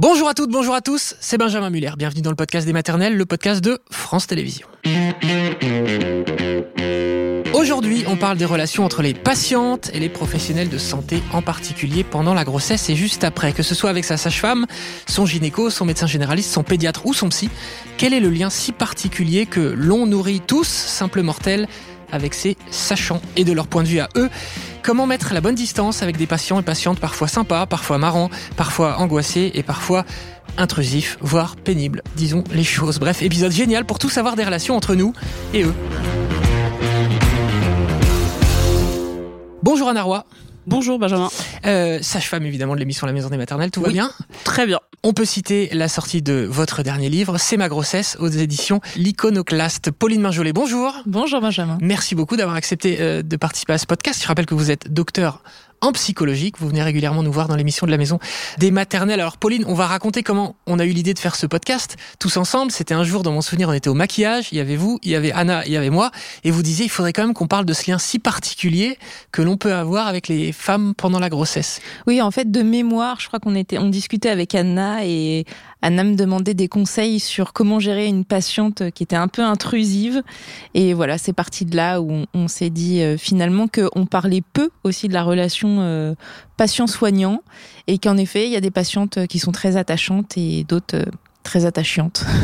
Bonjour à toutes, bonjour à tous, c'est Benjamin Muller. Bienvenue dans le podcast des maternelles, le podcast de France Télévisions. Aujourd'hui, on parle des relations entre les patientes et les professionnels de santé, en particulier pendant la grossesse et juste après, que ce soit avec sa sage-femme, son gynéco, son médecin généraliste, son pédiatre ou son psy. Quel est le lien si particulier que l'on nourrit tous, simples mortels, avec ces sachants et de leur point de vue à eux Comment mettre la bonne distance avec des patients et patientes parfois sympas, parfois marrants, parfois angoissés et parfois intrusifs, voire pénibles, disons les choses. Bref, épisode génial pour tout savoir des relations entre nous et eux. Bonjour Anna Roy. Bonjour Benjamin. Euh, Sage-femme évidemment de l'émission La Maison des Maternelles, tout va bien Très bien. On peut citer la sortie de votre dernier livre, C'est ma grossesse, aux éditions L'Iconoclaste. Pauline Minjolet, bonjour. Bonjour Benjamin. Merci beaucoup d'avoir accepté euh, de participer à ce podcast. Je rappelle que vous êtes docteur en psychologie, que vous venez régulièrement nous voir dans l'émission de la maison des maternelles. Alors Pauline, on va raconter comment on a eu l'idée de faire ce podcast tous ensemble. C'était un jour, dans mon souvenir, on était au maquillage, il y avait vous, il y avait Anna, il y avait moi, et vous disiez il faudrait quand même qu'on parle de ce lien si particulier que l'on peut avoir avec les femmes pendant la grossesse. Oui, en fait, de mémoire, je crois qu'on était, on discutait avec Anna et Anna me demandait des conseils sur comment gérer une patiente qui était un peu intrusive. Et voilà, c'est parti de là où on, on s'est dit euh, finalement qu'on parlait peu aussi de la relation euh, patient-soignant et qu'en effet, il y a des patientes qui sont très attachantes et d'autres euh, très attachantes.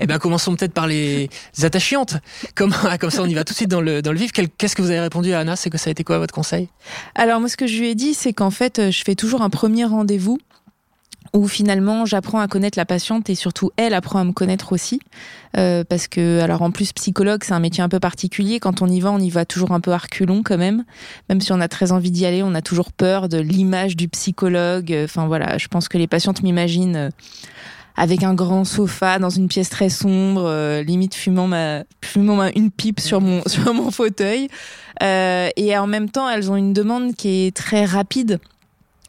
Eh bien, commençons peut-être par les attachantes. Comme, comme ça, on y va tout de suite dans le, dans le vif. Qu'est-ce que vous avez répondu à Anna? C'est que ça a été quoi votre conseil? Alors moi, ce que je lui ai dit, c'est qu'en fait, euh, je fais toujours un premier rendez-vous où finalement j'apprends à connaître la patiente et surtout elle apprend à me connaître aussi. Euh, parce que, alors en plus, psychologue, c'est un métier un peu particulier. Quand on y va, on y va toujours un peu à reculons quand même. Même si on a très envie d'y aller, on a toujours peur de l'image du psychologue. Enfin voilà, je pense que les patientes m'imaginent euh, avec un grand sofa dans une pièce très sombre, euh, limite fumant ma fumant ma- une pipe sur mon sur mon fauteuil. Euh, et en même temps, elles ont une demande qui est très rapide.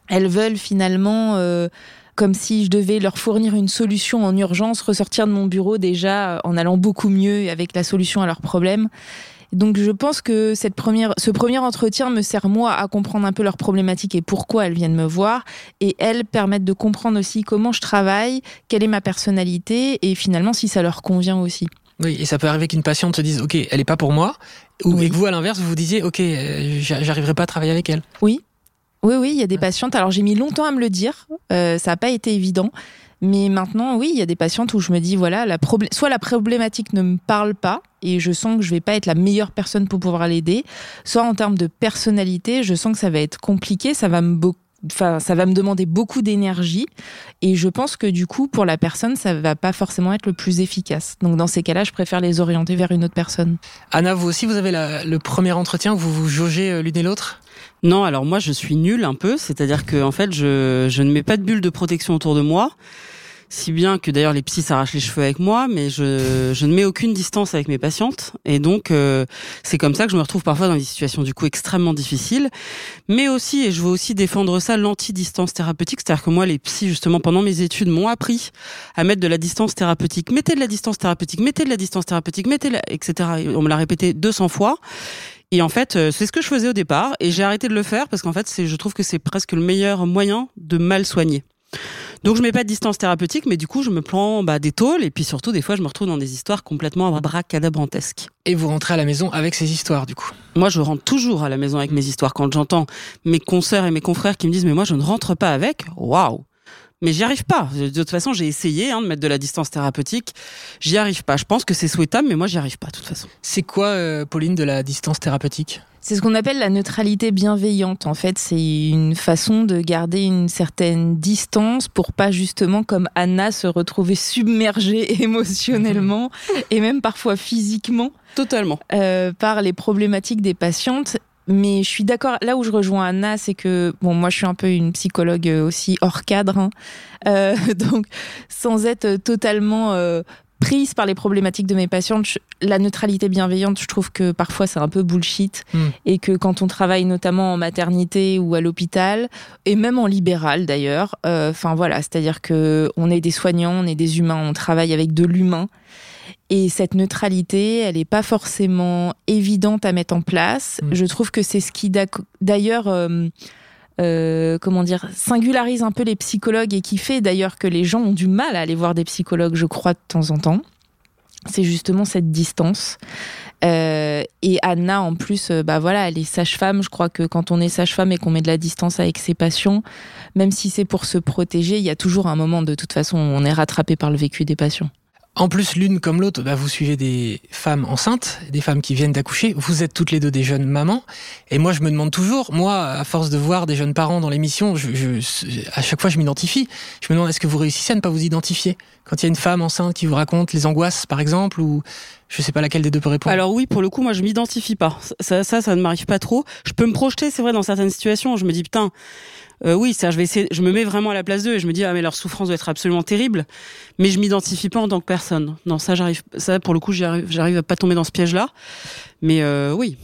Elles veulent finalement, euh, comme si je devais leur fournir une solution en urgence, ressortir de mon bureau déjà euh, en allant beaucoup mieux et avec la solution à leurs problèmes. Donc je pense que cette première, ce premier entretien me sert moi à comprendre un peu leurs problématiques et pourquoi elles viennent me voir, et elles permettent de comprendre aussi comment je travaille, quelle est ma personnalité, et finalement si ça leur convient aussi. Oui, et ça peut arriver qu'une patiente se dise Ok, elle est pas pour moi. Ou Oui. et que vous, à l'inverse, vous vous disiez Ok, euh, j'a- j'arriverai pas à travailler avec elle. Oui, oui, il y a des patientes. Alors j'ai mis longtemps à me le dire, euh, ça n'a pas été évident. Mais maintenant, oui, il y a des patientes où je me dis, voilà, la soit la problématique ne me parle pas et je sens que je vais pas être la meilleure personne pour pouvoir l'aider, soit en termes de personnalité, je sens que ça va être compliqué, ça va me Enfin, ça va me demander beaucoup d'énergie et je pense que du coup, pour la personne, ça va pas forcément être le plus efficace. Donc, dans ces cas-là, je préfère les orienter vers une autre personne. Anna, vous aussi, vous avez la- le premier entretien où vous vous jaugez euh, l'une et l'autre? Non, alors moi je suis nulle un peu, c'est-à-dire que en fait je, je ne mets pas de bulle de protection autour de moi, si bien que d'ailleurs les psys s'arrachent les cheveux avec moi, mais je, je ne mets aucune distance avec mes patientes et donc euh, c'est comme ça que je me retrouve parfois dans des situations du coup extrêmement difficiles, mais aussi et je veux aussi défendre ça l'anti-distance thérapeutique, c'est-à-dire que moi les psys justement pendant mes études m'ont appris à mettre de la distance thérapeutique, mettez de la distance thérapeutique, mettez de la distance thérapeutique, mettez la, etc. Et on me l'a répété 200 fois. Et en fait, euh, c'est ce que je faisais au départ, et j'ai arrêté de le faire parce qu'en fait, je trouve que c'est presque le meilleur moyen de mal soigner. Donc je mets pas de distance thérapeutique, mais du coup je me prends bah, des tôles et puis surtout des fois je me retrouve dans des histoires complètement abracadabrantesques. Et vous rentrez à la maison avec ces histoires, du coup? Moi je rentre toujours à la maison avec mes histoires quand j'entends mes consoeurs et mes confrères qui me disent mais moi je ne rentre pas avec. Waouh mais j'y arrive pas. De toute façon, j'ai essayé hein, de mettre de la distance thérapeutique. J'y arrive pas. Je pense que c'est souhaitable, mais moi, j'y arrive pas, de toute façon. C'est quoi, euh, Pauline, de la distance thérapeutique? C'est ce qu'on appelle la neutralité bienveillante. En fait, c'est une façon de garder une certaine distance pour pas justement, comme Anna, se retrouver submergée émotionnellement et même parfois physiquement Totalement. euh, par les problématiques des patientes. Mais je suis d'accord. Là où je rejoins Anna, c'est que bon, moi, je suis un peu une psychologue euh, aussi hors cadre, hein. Euh, donc sans être totalement euh, prise par les problématiques de mes patientes, je- la neutralité bienveillante, je trouve que parfois c'est un peu bullshit Hmm. et que quand on travaille notamment en maternité ou à l'hôpital et même en libéral d'ailleurs, euh, enfin voilà, c'est-à-dire que on est des soignants, on est des humains, on travaille avec de l'humain. Et cette neutralité, elle n'est pas forcément évidente à mettre en place. Mm. Je trouve que c'est ce qui, d'ailleurs, euh, euh, comment dire, singularise un peu les psychologues et qui fait d'ailleurs que les gens ont du mal à aller voir des psychologues, je crois, de temps en temps. C'est justement cette distance. Euh, et Anna, en plus, bah voilà, elle est sage-femme. Je crois que quand on est sage-femme et qu'on met de la distance avec ses patients, même si c'est pour se protéger, il y a toujours un moment, de toute façon, où on est rattrapé par le vécu des patients. En plus, l'une comme l'autre, bah, vous suivez des femmes enceintes, des femmes qui viennent d'accoucher. Vous êtes toutes les deux des jeunes mamans. Et moi, je me demande toujours, moi, à force de voir des jeunes parents dans l'émission, je, je, à chaque fois, je m'identifie. Je me demande, est-ce que vous réussissez à ne pas vous identifier Quand il y a une femme enceinte qui vous raconte les angoisses, par exemple, ou je sais pas laquelle des deux peut répondre. Alors oui, pour le coup, moi, je m'identifie pas. Ça, ça, ça ne m'arrive pas trop. Je peux me projeter, c'est vrai, dans certaines situations. Je me dis, putain, euh, oui, ça, je vais essayer. Je me mets vraiment à la place d'eux et je me dis ah mais leur souffrance doit être absolument terrible, mais je m'identifie pas en tant que personne. Non, ça j'arrive. Ça pour le coup, j'arrive, j'arrive à pas tomber dans ce piège-là. Mais euh, oui.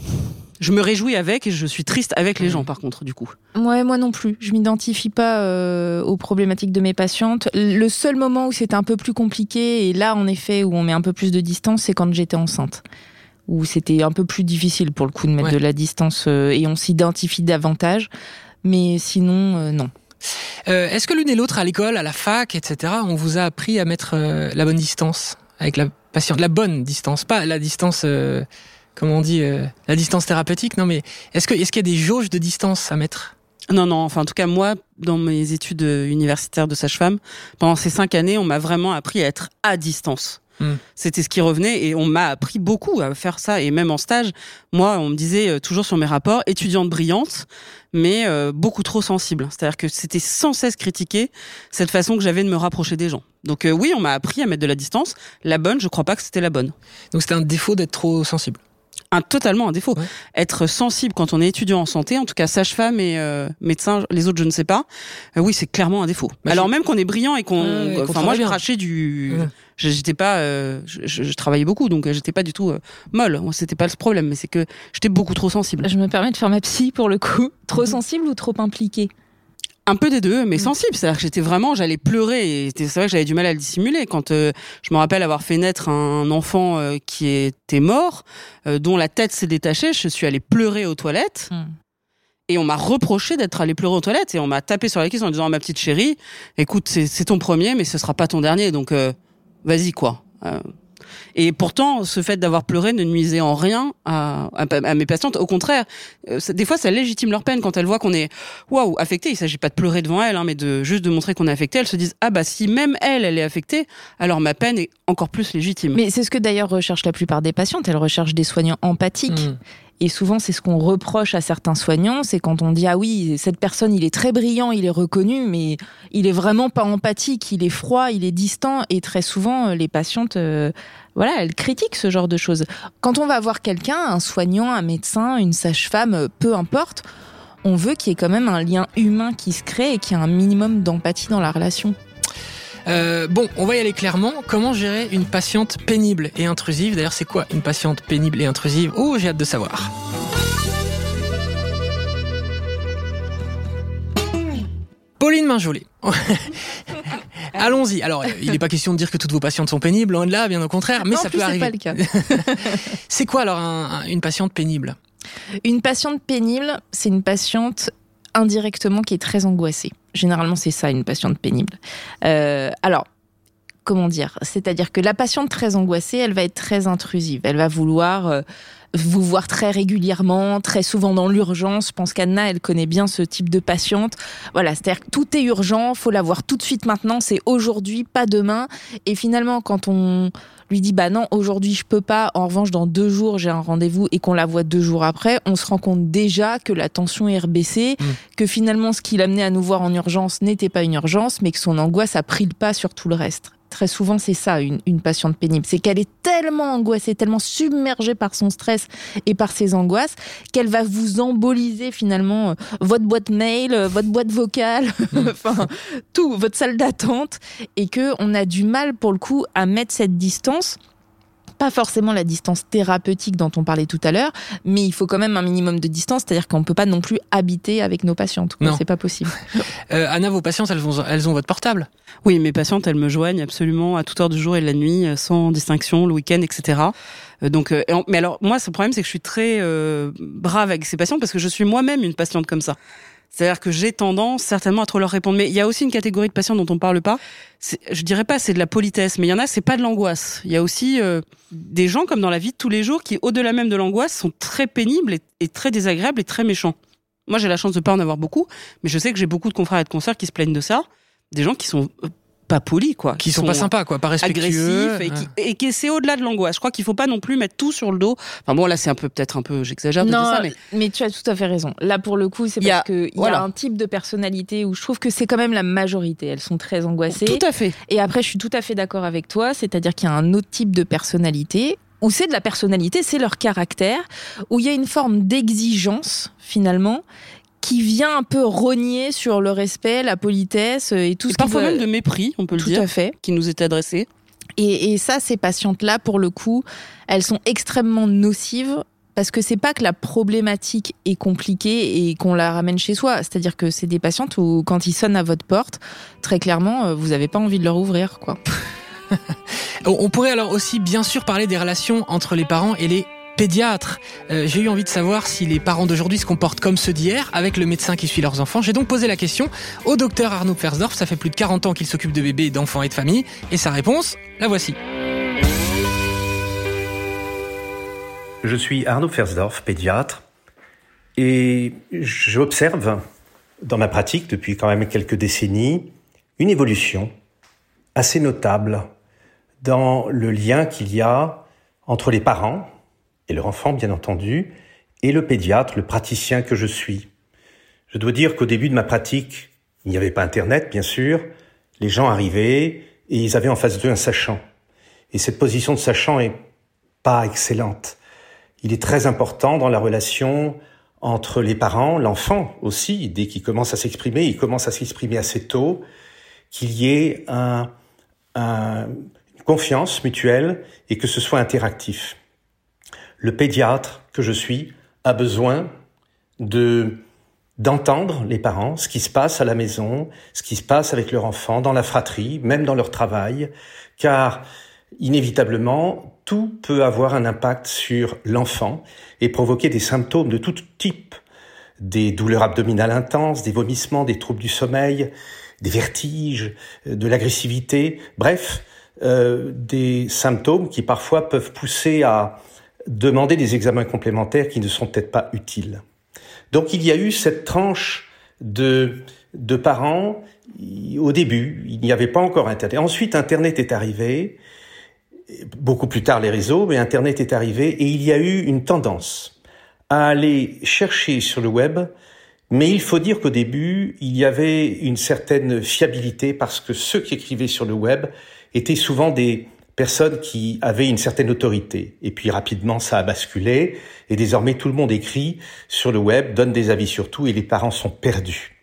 Je me réjouis avec et je suis triste avec les gens, par contre, du coup. Ouais, moi non plus. Je m'identifie pas euh, aux problématiques de mes patientes. Le seul moment où c'était un peu plus compliqué, et là, en effet, où on met un peu plus de distance, c'est quand j'étais enceinte. Où c'était un peu plus difficile, pour le coup, de mettre de la distance et on s'identifie davantage. Mais sinon, euh, non. Euh, Est-ce que l'une et l'autre, à l'école, à la fac, etc., on vous a appris à mettre euh, la bonne distance avec la patiente La bonne distance, pas la distance, comment on dit, la distance thérapeutique, non mais est-ce qu'il est, qu'il y a des jauges de distance à mettre? Non, non. Enfin, en tout cas, moi, dans mes études universitaires de sage-femme, pendant ces cinq années, on m'a vraiment appris à être à distance. Hmm. C'était ce qui revenait et on m'a appris beaucoup à faire ça. Et même en stage, moi, on me disait toujours sur mes rapports, étudiante brillante, mais euh, beaucoup trop sensible. C'est-à-dire que c'était sans cesse critiqué cette façon que j'avais de me rapprocher des gens. Donc euh, oui, on m'a appris à mettre de la distance. La bonne, je crois pas que c'était la bonne. Donc c'était un défaut d'être trop sensible un totalement un défaut. Être sensible quand on est étudiant en santé, en tout cas sage-femme et euh, médecin, les autres je ne sais pas. Euh, oui, c'est clairement un défaut. Bah, Alors même qu'on est brillant et qu'on, enfin moi je crachais du, j'étais pas, euh, je, travaillais beaucoup donc j'étais pas du tout molle. C'était pas le problème, mais c'est que j'étais beaucoup trop sensible. Je me permets de faire ma psy pour le coup. Trop mhm. sensible ou trop impliquée? Un peu des deux, mais mm. sensible. C'est-à-dire que j'étais vraiment, j'allais pleurer. Et c'est vrai que j'avais du mal à le dissimuler. Quand euh, je me rappelle avoir fait naître un enfant euh, qui était mort, euh, dont la tête s'est détachée, je suis allée pleurer aux toilettes. Mm. Et on m'a reproché d'être allée pleurer aux toilettes. Et on m'a tapé sur la cuisse en disant, ma petite chérie, écoute, c'est ton premier, mais ce sera pas ton dernier. Donc, vas-y, quoi. Et pourtant, ce fait d'avoir pleuré ne nuisait en rien à, à, mes patientes. Au contraire, euh, des fois, ça légitime leur peine quand elles voient qu'on est waouh affecté. Il s'agit pas de pleurer devant elles, hein, mais de juste de montrer qu'on est affecté. Elles se disent ah bah si même elle, elle est affectée, alors ma peine est encore plus légitime. Mais c'est ce que d'ailleurs recherchent la plupart des patientes. Elles recherchent des soignants empathiques. Mmh. Et souvent, c'est ce qu'on reproche à certains soignants, c'est quand on dit ah oui, cette personne, il est très brillant, il est reconnu, mais il est vraiment pas empathique, il est froid, il est distant. Et très souvent, les patientes, euh, voilà, elles critiquent ce genre de choses. Quand on va voir quelqu'un, un soignant, un médecin, une sage-femme, peu importe, on veut qu'il y ait quand même un lien humain qui se crée et qu'il y ait un minimum d'empathie dans la relation. Euh, bon, on va y aller clairement. Comment gérer une patiente pénible et intrusive? D'ailleurs, c'est quoi une patiente pénible et intrusive? Oh, j'ai hâte de savoir. Pauline Minjolet. Allons-y. Alors, il n'est pas question de dire que toutes vos patientes sont pénibles, loin de là, bien au contraire, mais ça peut arriver. c'est quoi alors une patiente pénible? Une patiente pénible, c'est une patiente indirectement qui est très angoissée. Généralement, c'est ça, une patiente pénible. Euh, alors, comment dire? C'est-à-dire que la patiente très angoissée, elle va être très intrusive. Elle va vouloir euh, vous voir très régulièrement, très souvent dans l'urgence. Je pense qu'Anna, elle connaît bien ce type de patiente. Voilà, c'est-à-dire que tout est urgent, faut la voir tout de suite maintenant, c'est aujourd'hui, pas demain. Et finalement, quand on lui dit bah non aujourd'hui je peux pas en revanche dans deux jours j'ai un rendez-vous et qu'on la voit deux jours après on se rend compte déjà que la tension est rebaissée mmh. que finalement ce qui l'amenait à nous voir en urgence n'était pas une urgence mais que son angoisse a pris le pas sur tout le reste très souvent, c'est ça, une, une, patiente pénible. C'est qu'elle est tellement angoissée, tellement submergée par son stress et par ses angoisses, qu'elle va vous emboliser finalement euh, votre boîte mail, euh, votre boîte vocale, mmh. enfin, tout, votre salle d'attente, et que on a du mal, pour le coup, à mettre cette distance pas forcément la distance thérapeutique dont on parlait tout à l'heure, mais il faut quand même un minimum de distance, c'est-à-dire qu'on peut pas non plus habiter avec nos patientes. Non, c'est pas possible. euh, Anna, vos patientes, elles ont, elles ont votre portable? Oui, mes patientes, elles me joignent absolument à toute heure du jour et de la nuit, euh, sans distinction, le week-end, etc. Euh, donc, euh, mais alors moi, ce problème, c'est que je suis très brave avec ces patients parce que je suis moi-même une patiente comme ça. C'est-à-dire que j'ai tendance certainement à trop leur répondre. Mais il y a aussi une catégorie de patients dont on parle pas. Je dirais pas c'est de la politesse, mais il y en a c'est pas de l'angoisse. Il y a aussi euh, des gens comme dans la vie de tous les jours qui, au-delà même de l'angoisse, sont très pénibles et, très désagréables et très méchants. Moi j'ai la chance de pas en avoir beaucoup, mais je sais que j'ai beaucoup de confrères et de consoeurs qui se plaignent de ça. Des gens qui sont euh, pas polis, quoi. Qui, sont, pas sympas, quoi, pas respectueux. Et, qui, et qui c'est au-delà de l'angoisse. Je crois qu'il faut pas non plus mettre tout sur le dos. Enfin bon, là, c'est un peu, peut-être un peu, j'exagère de ça, mais. Mais tu as tout à fait raison. Là, pour le coup, c'est parce qu'il y a un type de personnalité où je trouve que c'est quand même la majorité. Elles sont très angoissées. Tout à fait. Et après, je suis tout à fait d'accord avec toi. C'est-à-dire qu'il y a un autre type de personnalité où c'est de la personnalité, c'est leur caractère, où il y a une forme d'exigence, finalement, qui vient un peu rogner sur le respect, la politesse et tout et ce parfois même de mépris, on peut le dire, tout à fait, qui nous est adressé. Et, et ça, ces patientes-là, pour le coup, elles sont extrêmement nocives parce que c'est pas que la problématique est compliquée et qu'on la ramène chez soi. C'est-à-dire que c'est des patientes où, quand ils sonnent à votre porte, très clairement, euh, vous n'avez pas envie de leur ouvrir, quoi. On pourrait alors aussi bien sûr parler des relations entre les parents et les pédiatre. Euh, j'ai eu envie de savoir si les parents d'aujourd'hui se comportent comme ceux d'hier, avec le médecin qui suit leurs enfants. J'ai donc posé la question au docteur Arnaud Persdorf. Ça fait plus de 40 ans qu'il s'occupe de bébés, d'enfants et de familles. Et sa réponse, la voici. Je suis Arnaud Fersdorf, pédiatre, et j'observe dans ma pratique depuis quand même quelques décennies une évolution assez notable dans le lien qu'il y a entre les parents, et leur enfant, bien entendu, et le pédiatre, le praticien que je suis. Je dois dire qu'au début de ma pratique, il n'y avait pas Internet, bien sûr. Les gens arrivaient et ils avaient en face d'eux un sachant. Et cette position de sachant est pas excellente. Il est très important dans la relation entre les parents, l'enfant aussi, dès qu'il commence à s'exprimer, il commence à s'exprimer assez tôt, qu'il y ait un, un, une confiance mutuelle et que ce soit interactif le pédiatre que je suis a besoin de d'entendre les parents, ce qui se passe à la maison, ce qui se passe avec leur enfant, dans la fratrie, même dans leur travail, car inévitablement, tout peut avoir un impact sur l'enfant et provoquer des symptômes de tout type, des douleurs abdominales intenses, des vomissements, des troubles du sommeil, des vertiges, de l'agressivité, bref, euh, des symptômes qui parfois peuvent pousser à demander des examens complémentaires qui ne sont peut-être pas utiles. Donc il y a eu cette tranche de, de parents. Au début, il n'y avait pas encore Internet. Ensuite, Internet est arrivé, beaucoup plus tard les réseaux, mais Internet est arrivé et il y a eu une tendance à aller chercher sur le web, mais il faut dire qu'au début, il y avait une certaine fiabilité parce que ceux qui écrivaient sur le web étaient souvent des, personnes qui avaient une certaine autorité. Et puis rapidement, ça a basculé. Et désormais, tout le monde écrit sur le web, donne des avis sur tout, et les parents sont perdus.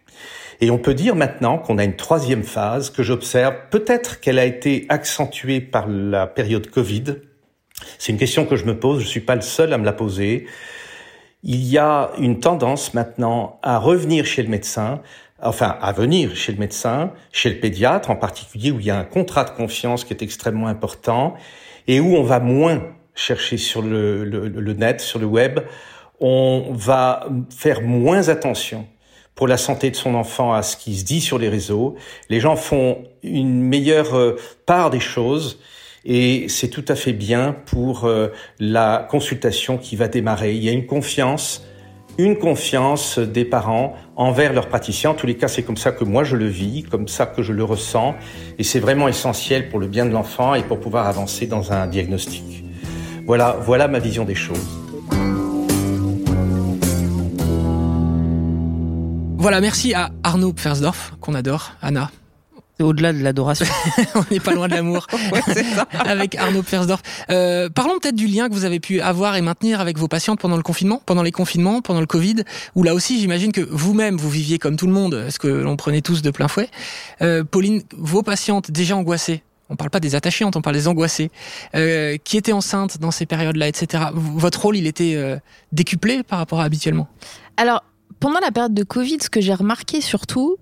Et on peut dire maintenant qu'on a une troisième phase que j'observe. Peut-être qu'elle a été accentuée par la période Covid. C'est une question que je me pose. Je suis pas le seul à me la poser. Il y a une tendance maintenant à revenir chez le médecin enfin à venir chez le médecin, chez le pédiatre en particulier, où il y a un contrat de confiance qui est extrêmement important et où on va moins chercher sur le, le, net, sur le web, on va faire moins attention pour la santé de son enfant à ce qui se dit sur les réseaux. Les gens font une meilleure euh, part des choses et c'est tout à fait bien pour euh, la consultation qui va démarrer. Il y a une confiance une confiance des parents envers leurs praticiens. En tous les cas, c'est comme ça que moi je le vis, comme ça que je le ressens, et c'est vraiment essentiel pour le bien de l'enfant et pour pouvoir avancer dans un diagnostic. Voilà, voilà ma vision des choses. Voilà, merci à Arnaud Pfersdorf, qu'on adore. Anna, c'est au-delà de l'adoration. on n'est pas loin de l'amour. avec Arnaud Persdorf. Euh, parlons peut-être du lien que vous avez pu avoir et maintenir avec vos patientes pendant le confinement, pendant les confinements, pendant le Covid, où là aussi, j'imagine que vous-même, vous viviez comme tout le monde, ce que l'on prenait tous de plein fouet. Euh, Pauline, vos patientes déjà angoissées, on parle pas des attachantes, on parle des angoissées, euh, qui étaient enceintes dans ces périodes-là, etc. Votre rôle, il était euh, décuplé par rapport à habituellement? Alors, pendant la période de Covid, ce que j'ai remarqué surtout,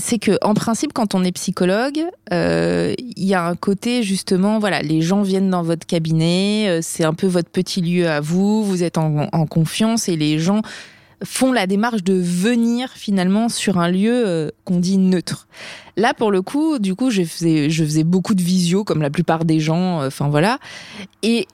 c'est que en principe, quand on est psychologue, euh, il y a un côté justement, voilà, les gens viennent dans votre cabinet, euh, c'est un peu votre petit lieu à vous, vous êtes en, confiance et les gens font la démarche de venir finalement sur un lieu euh, qu'on dit neutre. Là, pour le coup, du coup, je faisais, je faisais beaucoup de visio, comme la plupart des gens, enfin voilà. Et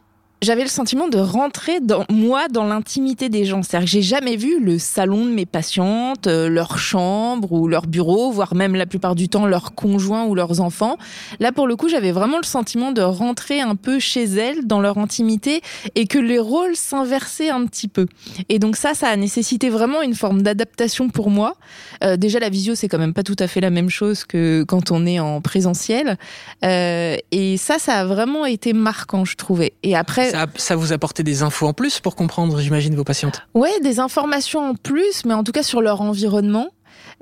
j'avais le sentiment de rentrer dans moi dans l'intimité des gens. C'est-à-dire que j'ai jamais vu le salon de mes patientes, euh, leur chambre ou leur bureau, voire même la plupart du temps leurs conjoints ou leurs enfants. Là, pour le coup, j'avais vraiment le sentiment de rentrer un peu chez elles, dans leur intimité, et que les rôles s'inversaient un petit peu. Et donc ça, ça a nécessité vraiment une forme d'adaptation pour moi. Euh, déjà, la visio, c'est quand même pas tout à fait la même chose que quand on est en présentiel. Euh, et ça, ça a vraiment été marquant, je trouvais. Et après, ça, ça vous apportait des infos en plus pour comprendre, j'imagine, vos patientes? Ouais, des informations en plus, mais en tout cas sur leur environnement.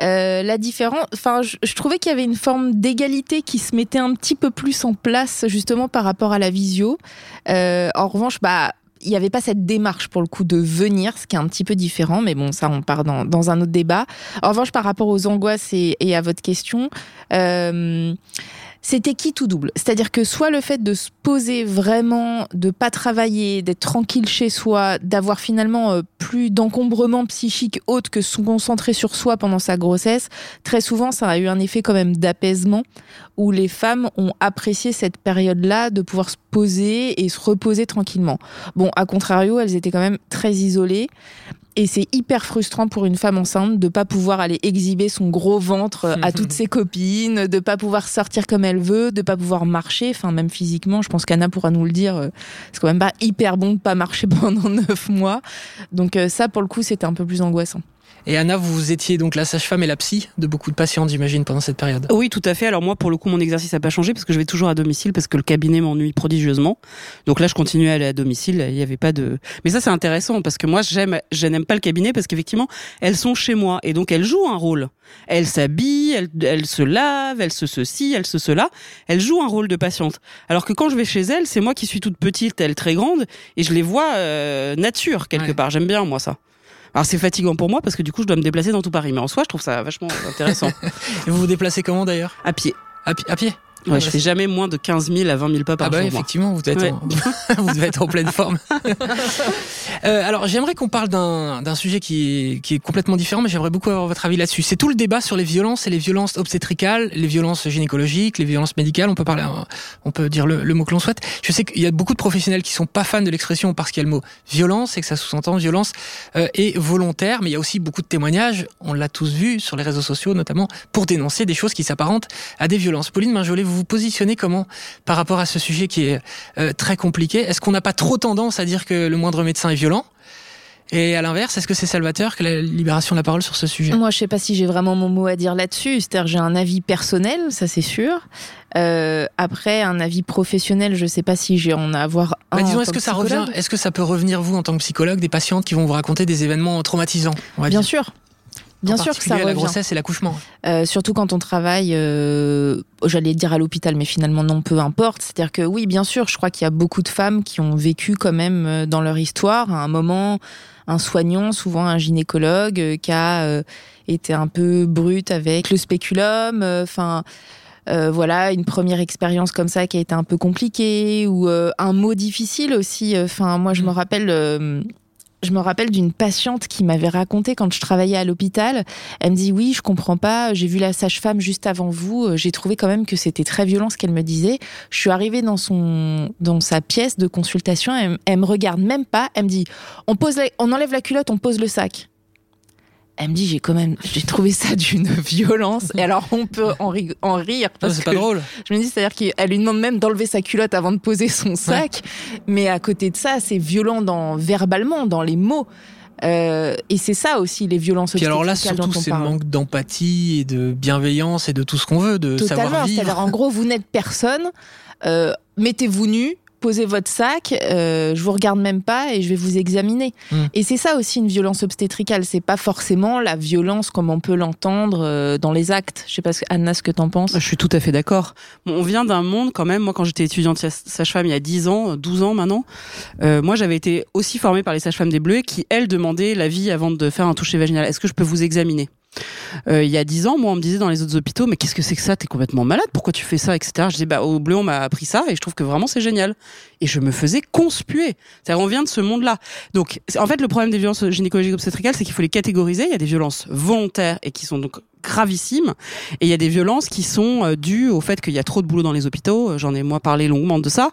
Euh, la différence, enfin, je, je trouvais qu'il y avait une forme d'égalité qui se mettait un petit peu plus en place justement par rapport à la visio. Euh, en revanche, bah, il n'y avait pas cette démarche pour le coup de venir, ce qui est un petit peu différent, mais bon, ça, on part dans, dans un autre débat. En revanche, par rapport aux angoisses et, et à votre question, euh, c'était qui tout double? C'est-à-dire que soit le fait de se poser vraiment, de pas travailler, d'être tranquille chez soi, d'avoir finalement euh, plus d'encombrement psychique autre que se concentrer sur soi pendant sa grossesse, très souvent ça a eu un effet quand même d'apaisement où les femmes ont apprécié cette période-là de pouvoir se poser et se reposer tranquillement. Bon, à contrario, elles étaient quand même très isolées. Et c'est hyper frustrant pour une femme enceinte de pas pouvoir aller exhiber son gros ventre euh, à toutes ses copines, de pas pouvoir sortir comme elle veut, de pas pouvoir marcher, enfin même physiquement, je pense qu'Anna pourra nous le dire, euh, c'est quand même pas hyper bon de pas marcher pendant neuf mois. Donc euh, ça, pour le coup, c'était un peu plus angoissant. Et Anna, vous étiez donc la sage-femme et la psy de beaucoup de patientes, j'imagine, pendant cette période. Oui, tout à fait. Alors moi, pour le coup, mon exercice n'a pas changé parce que je vais toujours à domicile parce que le cabinet m'ennuie prodigieusement. Donc là, je continue à aller à domicile. Il n'y avait pas de. Mais ça, c'est intéressant parce que moi, j'aime, je n'aime pas le cabinet parce qu'effectivement, elles sont chez moi et donc elles jouent un rôle. Elles s'habillent, elles, elles se lavent, elles se ceci, elles se cela. Elles jouent un rôle de patiente. Alors que quand je vais chez elles, c'est moi qui suis toute petite, elles très grandes et je les vois euh, nature quelque Ouais. part. J'aime bien moi ça. Alors c'est fatigant pour moi parce que du coup je dois me déplacer dans tout Paris. Mais en soi je trouve ça vachement intéressant. Et vous vous déplacez comment d'ailleurs? À pied. à, pi- à pied? Ouais, Ah, je fais jamais moins de 15 000 à 20 000 pas par Ah bah jour. moi. effectivement, vous devez, être en, vous devez être en pleine forme. Euh, alors j'aimerais qu'on parle d'un sujet qui est, qui est complètement différent, mais j'aimerais beaucoup avoir votre avis là-dessus. C'est tout le débat sur les violences et les violences obstétricales, les violences gynécologiques, les violences médicales. On peut parler, on peut dire le, le mot que l'on souhaite. Je sais qu'il y a beaucoup de professionnels qui sont pas fans de l'expression parce qu'il y a le mot violence et que ça sous-entend violence euh, et volontaire, mais il y a aussi beaucoup de témoignages. On l'a tous vu sur les réseaux sociaux, notamment pour dénoncer des choses qui s'apparentent à des violences. Pauline Minjolet, vous vous positionnez comment par rapport à ce sujet qui est euh, très compliqué? Est-ce qu'on n'a pas trop tendance à dire que le moindre médecin est violent? Et à l'inverse, est-ce que c'est salvateur que la libération de la parole sur ce sujet? Moi, je sais pas si j'ai vraiment mon mot à dire là-dessus. C'est-à-dire, j'ai un avis personnel, ça c'est sûr. Euh, après, un avis professionnel, je sais pas si j'ai en avoir un. Bah, disons, est-ce que ça revient Est-ce que ça peut revenir vous en tant que psychologue des patientes qui vont vous raconter des événements traumatisants on va Bien dire? sûr. Bien En sûr que ça particulier la revient. grossesse et l'accouchement. Euh, surtout quand on travaille, euh, j'allais dire à l'hôpital, mais finalement non, peu importe. C'est-à-dire que oui, bien sûr, je crois qu'il y a beaucoup de femmes qui ont vécu quand même euh, dans leur histoire à un moment un soignant, souvent un gynécologue, euh, qui a euh, été un peu brut avec le spéculum. euh, Enfin. euh, voilà, une première expérience comme ça qui a été un peu compliquée ou euh, un mot difficile aussi. Enfin, moi, je me rappelle, euh, je me rappelle d'une patiente qui m'avait raconté quand je travaillais à l'hôpital. Elle me dit oui, je comprends pas. J'ai vu la sage-femme juste avant vous. euh, J'ai trouvé quand même que c'était très violent ce qu'elle me disait. Je suis arrivée dans son dans sa pièce de consultation. Elle, elle me regarde même pas. Elle me dit on pose, on enlève la culotte, on pose le sac. Elle me dit j'ai quand même j'ai trouvé ça d'une violence. Et alors on peut en, en rire parce c'est pas drôle. je me dis, c'est-à-dire qu'elle lui demande même d'enlever sa culotte avant de poser son sac. Mais à côté de ça, c'est violent dans, verbalement, dans les mots. Euh, et c'est ça aussi, les violences Puis alors là, surtout, c'est parle. manque d'empathie et de bienveillance et de tout ce qu'on veut, de Totalement. savoir C'est-à-dire, vivre. en gros, vous n'êtes personne, euh, mettez-vous nu, posez votre sac, euh, je vous regarde même pas et je vais vous examiner. Mm. Et c'est ça aussi une violence obstétricale. C'est pas forcément la violence comme on peut l'entendre euh, dans les actes. Je sais pas, ce- Anna, ce que t'en penses. Je suis tout à fait d'accord. Bon, on vient d'un monde quand même. Moi, quand j'étais étudiante sa- sage-femme il y a 10 ans, 12 ans maintenant, euh, moi j'avais été aussi formée par les sages-femmes des Bleus qui elles demandaient l'avis avant de faire un toucher vaginal. Est-ce que je peux vous examiner? Euh, il y a dix ans, moi, on me disait dans les autres hôpitaux, mais qu'est-ce que c'est que ça? T'es complètement malade? Pourquoi tu fais ça, etc. Je dis, bah, au bleu, on m'a appris ça et je trouve que vraiment c'est génial. Et je me faisais conspuer. On vient de ce monde-là. Donc, en fait, le problème des violences gynécologiques obstétricales, c'est qu'il faut les catégoriser. Il y a des violences volontaires et qui sont donc gravissimes. Et il y a des violences qui sont euh, dues au fait qu'il y a trop de boulot dans les hôpitaux. Euh, j'en ai moi parlé longuement de ça.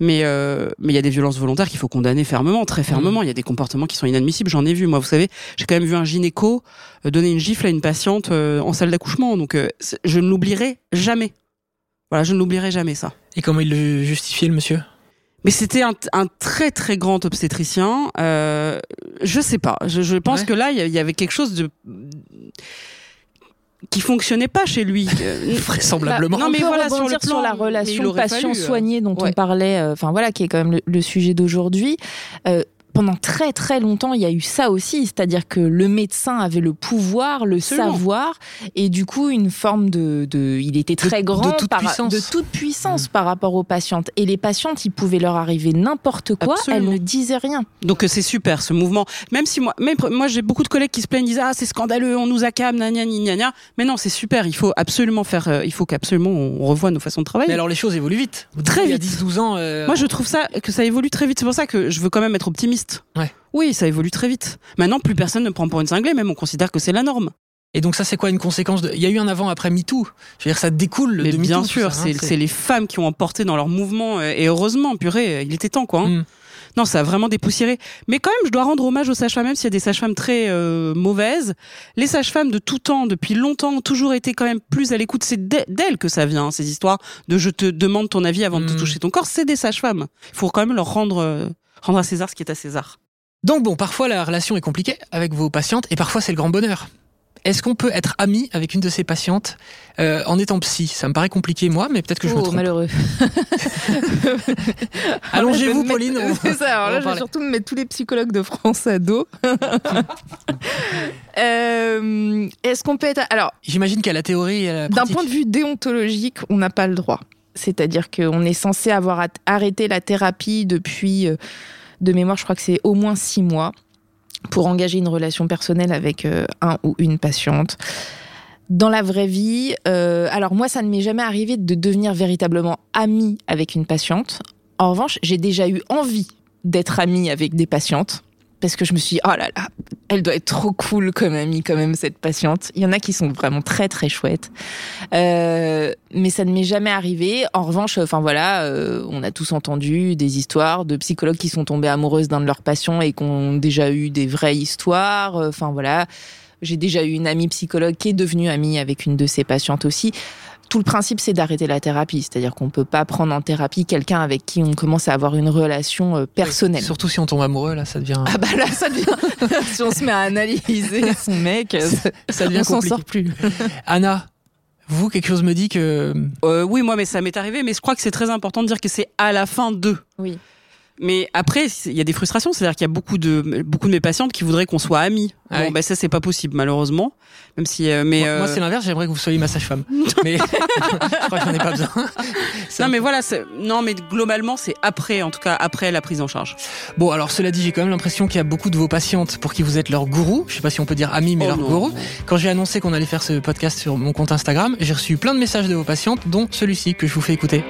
Mais euh, mais il y a des violences volontaires qu'il faut condamner fermement, très fermement. Il y a des comportements qui sont inadmissibles. J'en ai vu. Moi, vous savez, j'ai quand même vu un gynéco donner une gifle à une patiente en salle d'accouchement. Donc, je ne l'oublierai jamais. Voilà, je ne l'oublierai jamais ça. Et comment il le justifiait, le monsieur? Mais c'était un, un, très très grand obstétricien. Euh, je sais pas. Je, je pense que là, il y avait quelque chose de qui fonctionnait pas chez lui. Vraisemblablement. Bah, non, mais voilà, sur, le sur la relation patient-soigné dont on parlait, euh, enfin voilà, qui est quand même le, sujet d'aujourd'hui. Euh, pendant très très longtemps, il y a eu ça aussi, c'est-à-dire que le médecin avait le pouvoir, le savoir, et du coup une forme de, de il était très grand de toute puissance, de toute puissance mmh. par rapport aux patientes. Et les patientes, il pouvait leur arriver n'importe quoi, elles ne disaient rien. Donc euh, c'est super ce mouvement. Même si moi, même moi j'ai beaucoup de collègues qui se plaignent, disent ah c'est scandaleux, on nous accable, gna gna gna Mais non, c'est super. Il faut absolument faire, euh, il faut qu'absolument on revoie nos façons de travailler. Mais alors les choses évoluent vite. très vite. 10-12 ans. Euh, moi je trouve ça que ça évolue très vite. C'est pour ça que je veux quand même être optimiste Ouais. Oui, ça évolue très vite. Maintenant, plus personne ne prend pour une cinglée, même on considère que c'est la norme. Et donc ça, c'est quoi une conséquence de... Il y a eu un avant après MeToo. Je veux dire, ça découle Mais de bien MeToo. sûr, hein, c'est les femmes qui ont emporté dans leur mouvement. Et heureusement, purée, il était temps, quoi. Hein. Mm. Non, ça a vraiment dépoussiéré. Mais quand même, je dois rendre hommage aux sages-femmes, même s'il y a des sages-femmes très euh, mauvaises. Les sages-femmes de tout temps, depuis longtemps, ont toujours été quand même plus à l'écoute. C'est d'elles que ça vient, hein, ces histoires de je te demande ton avis avant de te mm. toucher ton corps. C'est des sages-femmes. Il faut quand même leur rendre, euh, rendre à César ce qui est à César. Donc bon, parfois la relation est compliquée avec vos patientes et parfois c'est le grand bonheur. Est-ce qu'on peut être ami avec une de ces patientes euh, en étant psy? Ça me paraît compliqué moi, mais peut-être que je me oh, trompe. malheureux. Allongez-vous, Pauline. C'est ça. Alors là, je vais surtout me mettre tous les psychologues de France à dos. Euh, est-ce qu'on peut être Alors, j'imagine qu'à la théorie, d'un point de vue déontologique, on n'a pas le droit. C'est-à-dire qu'on est censé avoir arrêté la thérapie depuis. Euh, de mémoire, je crois que c'est au moins six mois pour engager une relation personnelle avec euh, un ou une patiente. Dans la vraie vie, euh, alors moi, ça ne m'est jamais arrivé de devenir véritablement amie avec une patiente. En revanche, j'ai déjà eu envie d'être amie avec des patientes parce que je me suis dit, oh là là, elle doit être trop cool comme amie quand même, cette patiente. Il y en a qui sont vraiment très très chouettes. Euh, mais ça ne m'est jamais arrivé. En revanche, enfin voilà, euh, on a tous entendu des histoires de psychologues qui sont tombés amoureuses d'un de leurs patients et qui ont déjà eu des vraies histoires. Enfin voilà, j'ai déjà eu une amie psychologue qui est devenue amie avec une de ses patientes aussi tout le principe, c'est d'arrêter la thérapie. C'est-à-dire qu'on peut pas prendre en thérapie quelqu'un avec qui on commence à avoir une relation euh, personnelle. surtout si on tombe amoureux, là, ça devient. Ah bah là, ça devient. si on se met à analyser son mec, ça, devient. On s'en sort plus. Anna. Vous, quelque chose me dit que... Euh, oui, moi, mais ça m'est arrivé, mais je crois que c'est très important de dire que c'est à la fin d'eux. Oui. Mais après, il y a des frustrations. C'est-à-dire qu'il y a beaucoup de beaucoup de mes patientes qui voudraient qu'on soit amis. Ah bon, ben ça c'est pas possible malheureusement. Même si, euh, mais moi, euh... c'est l'inverse. J'aimerais que vous soyez ma sage-femme. mais je crois que j'en ai pas besoin. non, mais voilà. Non, mais globalement, c'est après, en tout cas après la prise en charge. Bon, alors cela dit, j'ai quand même l'impression qu'il y a beaucoup de vos patientes pour qui vous êtes leur gourou. Je sais pas si on peut dire ami, mais oh leur gourou. Quand j'ai annoncé qu'on allait faire ce podcast sur mon compte Instagram, j'ai reçu plein de messages de vos patientes, dont celui-ci que je vous fais écouter.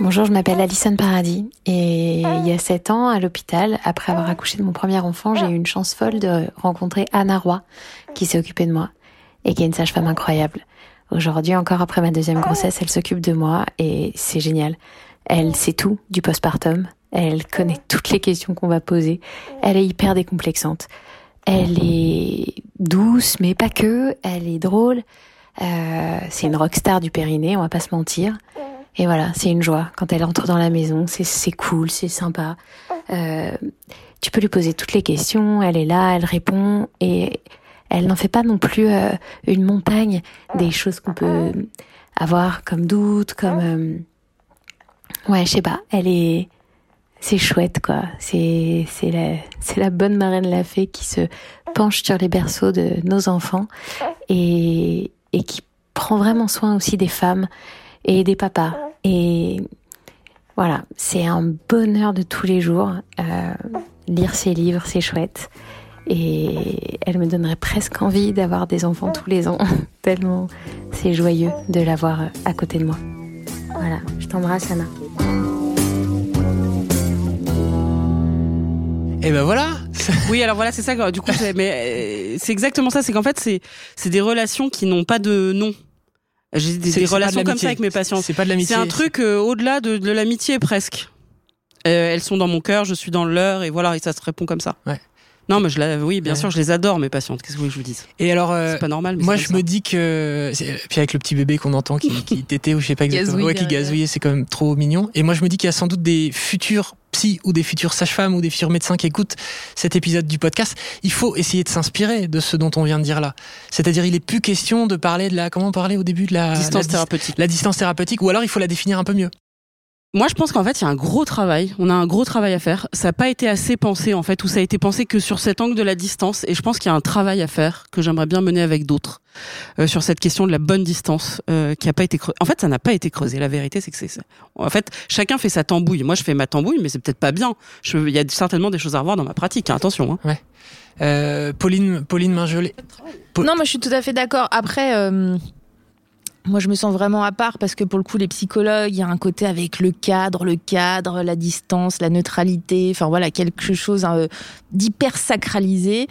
Bonjour, je m'appelle Alison Paradis et il y a 7 ans, à l'hôpital, après avoir accouché de mon premier enfant, j'ai eu une chance folle de rencontrer Anna Roy, qui s'est occupée de moi et qui est une sage-femme incroyable. Aujourd'hui, encore après ma deuxième grossesse, elle s'occupe de moi et c'est génial. Elle sait tout du postpartum, elle connaît toutes les questions qu'on va poser, elle est hyper décomplexante. Elle est douce, mais pas que, elle est drôle. Euh, c'est une rockstar du périnée, on va pas se mentir. Et voilà, c'est une joie quand elle entre dans la maison. C'est cool, c'est sympa. Euh, tu peux lui poser toutes les questions. Elle est là, elle répond et elle n'en fait pas non plus euh, une montagne des choses qu'on peut avoir comme doute, comme euh, ouais, je sais pas. Elle est c'est chouette quoi. C'est la la bonne marraine la fée qui se penche sur les berceaux de nos enfants et et qui prend vraiment soin aussi des femmes et des papas. Et voilà, c'est un bonheur de tous les jours. Euh, lire ses livres, c'est chouette. Et elle me donnerait presque envie d'avoir des enfants tous les ans, tellement c'est joyeux de l'avoir à côté de moi. Voilà, je t'embrasse Anna. Et ben voilà. Oui, alors voilà, c'est ça. Du coup, mais euh, c'est exactement ça. C'est qu'en fait, c'est c'est des relations qui n'ont pas de nom. J'ai des, relations comme ça avec mes patients. C'est pas de l'amitié. C'est un truc euh, au-delà de, de l'amitié presque. Euh, elles sont dans mon cœur, je suis dans le leur, et voilà, et ça se répond comme ça. Ouais. Non, mais je la, oui, bien sûr, je les adore mes patientes. Qu'est-ce que vous voulez que je vous dise? Et alors, c'est pas normal. Mais moi, je me dis que puis avec le petit bébé qu'on entend qui, qui tétait ou je sais pas exactement, ouais, qui gazouillait, c'est quand même trop mignon. Et moi, je me dis qu'il y a sans doute des futurs psy ou des futurs sages-femmes ou des futurs médecins qui écoutent cet épisode du podcast, il faut essayer de s'inspirer de ce dont on vient de dire là. C'est-à-dire, il est plus question de parler de la, comment on parlait au début de la distance la, thérapeutique. La distance thérapeutique, ou alors il faut la définir un peu mieux. Moi, je pense qu'en fait, il y a un gros travail. On a un gros travail à faire. Ça n'a pas été assez pensé, en fait, ou ça a été pensé que sur cet angle de la distance. Et je pense qu'il y a un travail à faire que j'aimerais bien mener avec d'autres euh, sur cette question de la bonne distance euh, qui a pas été creusée. En fait, ça n'a pas été creusé. La vérité, c'est que c'est ça. En fait, chacun fait sa tambouille. Moi, je fais ma tambouille, mais c'est peut-être pas bien. Il y a certainement des choses à revoir dans ma pratique. Hein. Attention. Hein. Ouais. Euh, Pauline, Pauline Mingelet. non, moi, je suis tout à fait d'accord. Après. Euh moi, je me sens vraiment à part parce que pour le coup, les psychologues, il y a un côté avec le cadre, le cadre, la distance, la neutralité, enfin voilà, quelque chose hein, d'hyper sacralisé.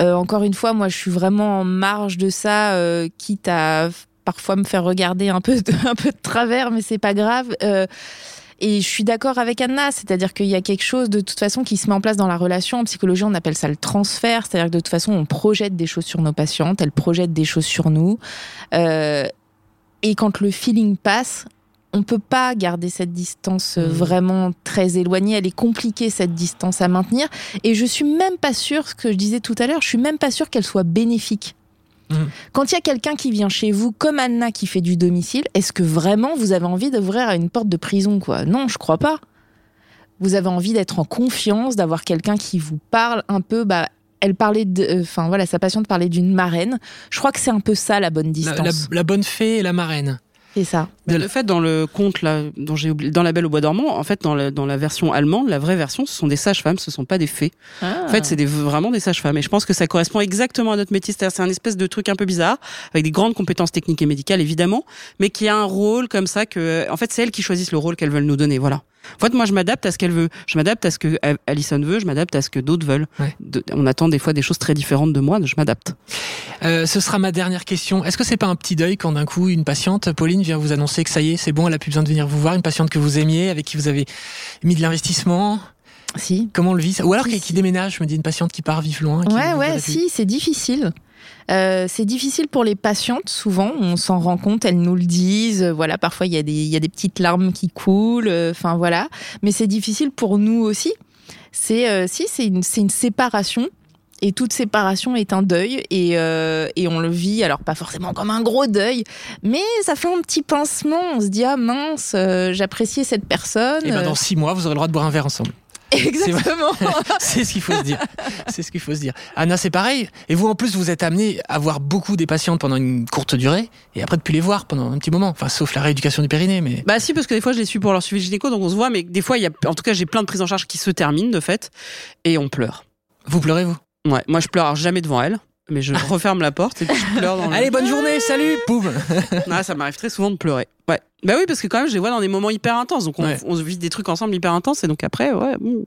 Euh, encore une fois, moi, je suis vraiment en marge de ça, euh, quitte à parfois me faire regarder un peu de, un peu de travers, mais c'est pas grave. Euh, et je suis d'accord avec Anna, c'est-à-dire qu'il y a quelque chose de toute façon qui se met en place dans la relation. En psychologie, on appelle ça le transfert, c'est-à-dire que de toute façon, on projette des choses sur nos patientes, elles projettent des choses sur nous. Euh, et quand le feeling passe, on peut pas garder cette distance mmh. vraiment très éloignée. Elle est compliquée cette distance à maintenir. Et je suis même pas sûre, ce que je disais tout à l'heure, je suis même pas sûre qu'elle soit bénéfique. Mmh. Quand il y a quelqu'un qui vient chez vous, comme Anna qui fait du domicile, est-ce que vraiment vous avez envie d'ouvrir à une porte de prison quoi? Non, je crois pas. Vous avez envie d'être en confiance, d'avoir quelqu'un qui vous parle un peu. Bah, elle parlait de, enfin voilà, sa patiente parlait d'une marraine. Je crois que c'est un peu ça la bonne distance. La, la, la bonne fée et la marraine. C'est ça. De le fait dans le conte là, dont j'ai oublié, dans La Belle au Bois dormant, en fait, dans la, dans la version allemande, la vraie version, ce sont des sages-femmes, ce sont pas des fées. Ah. En fait, c'est des, vraiment des sages-femmes. Et je pense que ça correspond exactement à notre métier. C'est un espèce de truc un peu bizarre, avec des grandes compétences techniques et médicales, évidemment, mais qui a un rôle comme ça que, en fait, c'est elles qui choisissent le rôle qu'elles veulent nous donner. Voilà. En fait, moi, je m'adapte à ce qu'elle veut. Je m'adapte à ce que Alison veut. Je m'adapte à ce que d'autres veulent. Ouais. De, on attend des fois des choses très différentes de moi. Je m'adapte. Euh, ce sera ma dernière question. Est-ce que c'est pas un petit deuil quand d'un coup une patiente, Pauline, vient vous annoncer que ça y est, c'est bon, elle a plus besoin de venir vous voir, une patiente que vous aimiez, avec qui vous avez mis de l'investissement? Si. Comment on le vit Ou alors Si, qui, si. déménage, je me dis une patiente qui part vivre loin. qui Ouais, ouais, si, c'est difficile. Euh, c'est difficile pour les patientes, souvent, on s'en rend compte, elles nous le disent. euh, Voilà, parfois il y, a des- y a des petites larmes qui coulent, euh, enfin voilà. Mais c'est difficile pour nous aussi. C'est euh, si, c'est une, une séparation. Et toute séparation est un deuil et, euh, et on le vit, alors pas forcément comme un gros deuil, mais ça fait un petit pincement. On se dit ah mince, euh, j'appréciais cette personne. Et ben dans six mois, vous aurez le droit de boire un verre ensemble. Exactement. c'est ce qu'il faut se dire. C'est ce qu'il faut se dire. Anna, c'est pareil. Et vous, en plus, vous êtes amené à voir beaucoup des patientes pendant une courte durée et après de plus les voir pendant un petit moment. Enfin, sauf la rééducation du périnée, mais. Bah si, parce que des fois je les suis pour leur suivi gynéco, donc on se voit, mais des fois il y a, en tout cas j'ai plein de prises en charge qui se terminent de fait, et on pleure. Vous pleurez, vous? Ouais, moi je pleure jamais devant elle, mais je referme la porte et puis je pleure dans le... Allez, bonne journée, salut Poum Ah, ça m'arrive très souvent de pleurer. Ouais. Bah oui, parce que quand même je les vois dans des moments hyper intenses, donc on, Ouais. on vit des trucs ensemble hyper intenses, et donc après, ouais, bon,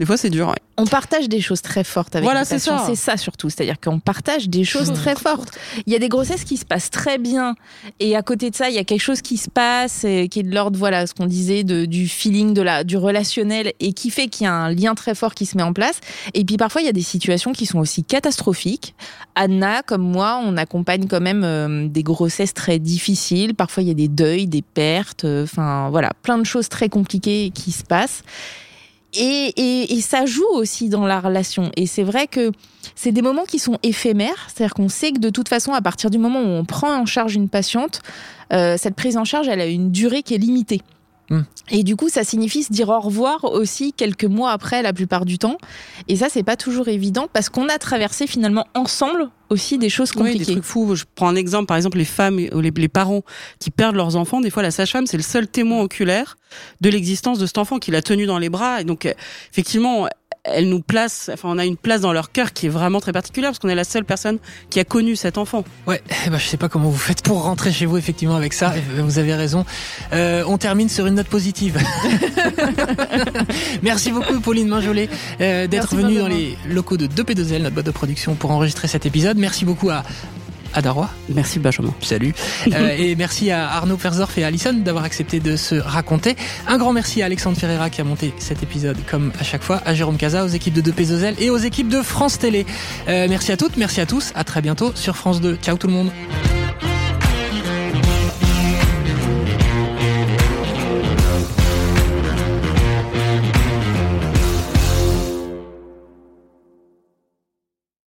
des fois c'est dur. Ouais. on partage des choses très fortes avec Voilà, les c'est patients. ça. C'est ça surtout, c'est-à-dire qu'on partage des choses très fortes. Il y a des grossesses qui se passent très bien, et à côté de ça, il y a quelque chose qui se passe, et qui est de l'ordre, voilà, ce qu'on disait de, du feeling, de la, du relationnel, et qui fait qu'il y a un lien très fort qui se met en place. Et puis parfois, il y a des situations qui sont aussi catastrophiques. Anna, comme moi, on accompagne quand même euh, des grossesses très difficiles. Parfois, il y a des deuils, des pertes, euh, enfin voilà, plein de choses très compliquées qui se passent. Et, et, et ça joue aussi dans la relation. Et c'est vrai que c'est des moments qui sont éphémères. C'est-à-dire qu'on sait que de toute façon, à partir du moment où on prend en charge une patiente, euh, cette prise en charge, elle a une durée qui est limitée. Hmm. Et du coup, ça signifie se dire au revoir aussi quelques mois après, la plupart du temps. Et ça, c'est pas toujours évident parce qu'on a traversé finalement ensemble aussi des choses Oui, des compliquées. trucs fous. Je prends un exemple, par exemple, les femmes ou les, les parents qui perdent leurs enfants. Des fois, la sage-femme, c'est le seul témoin oculaire de l'existence de cet enfant qui l'a tenu dans les bras. Et donc, euh, effectivement, elle nous place, enfin, on a une place dans leur cœur qui est vraiment très particulière parce qu'on est la seule personne qui a connu cet enfant. Ouais, eh ben, je sais pas comment vous faites pour rentrer chez vous effectivement avec ça. Vous avez raison. Euh, on termine sur une note positive. Merci beaucoup Pauline Manjolet euh, d'être venue dans les locaux de 2P2L, notre boîte de production, pour enregistrer cet épisode. Merci beaucoup à à. Merci Benjamin. Salut. Euh, et merci à Arnaud Fersdorf et à Alison d'avoir accepté de se raconter. Un grand merci à Alexandre Ferreira qui a monté cet épisode comme à chaque fois, à Jérôme Casa, aux équipes de 2 Pézozel et aux équipes de France Télé. Euh, merci à toutes, merci à tous. À très bientôt sur France 2. Ciao tout le monde.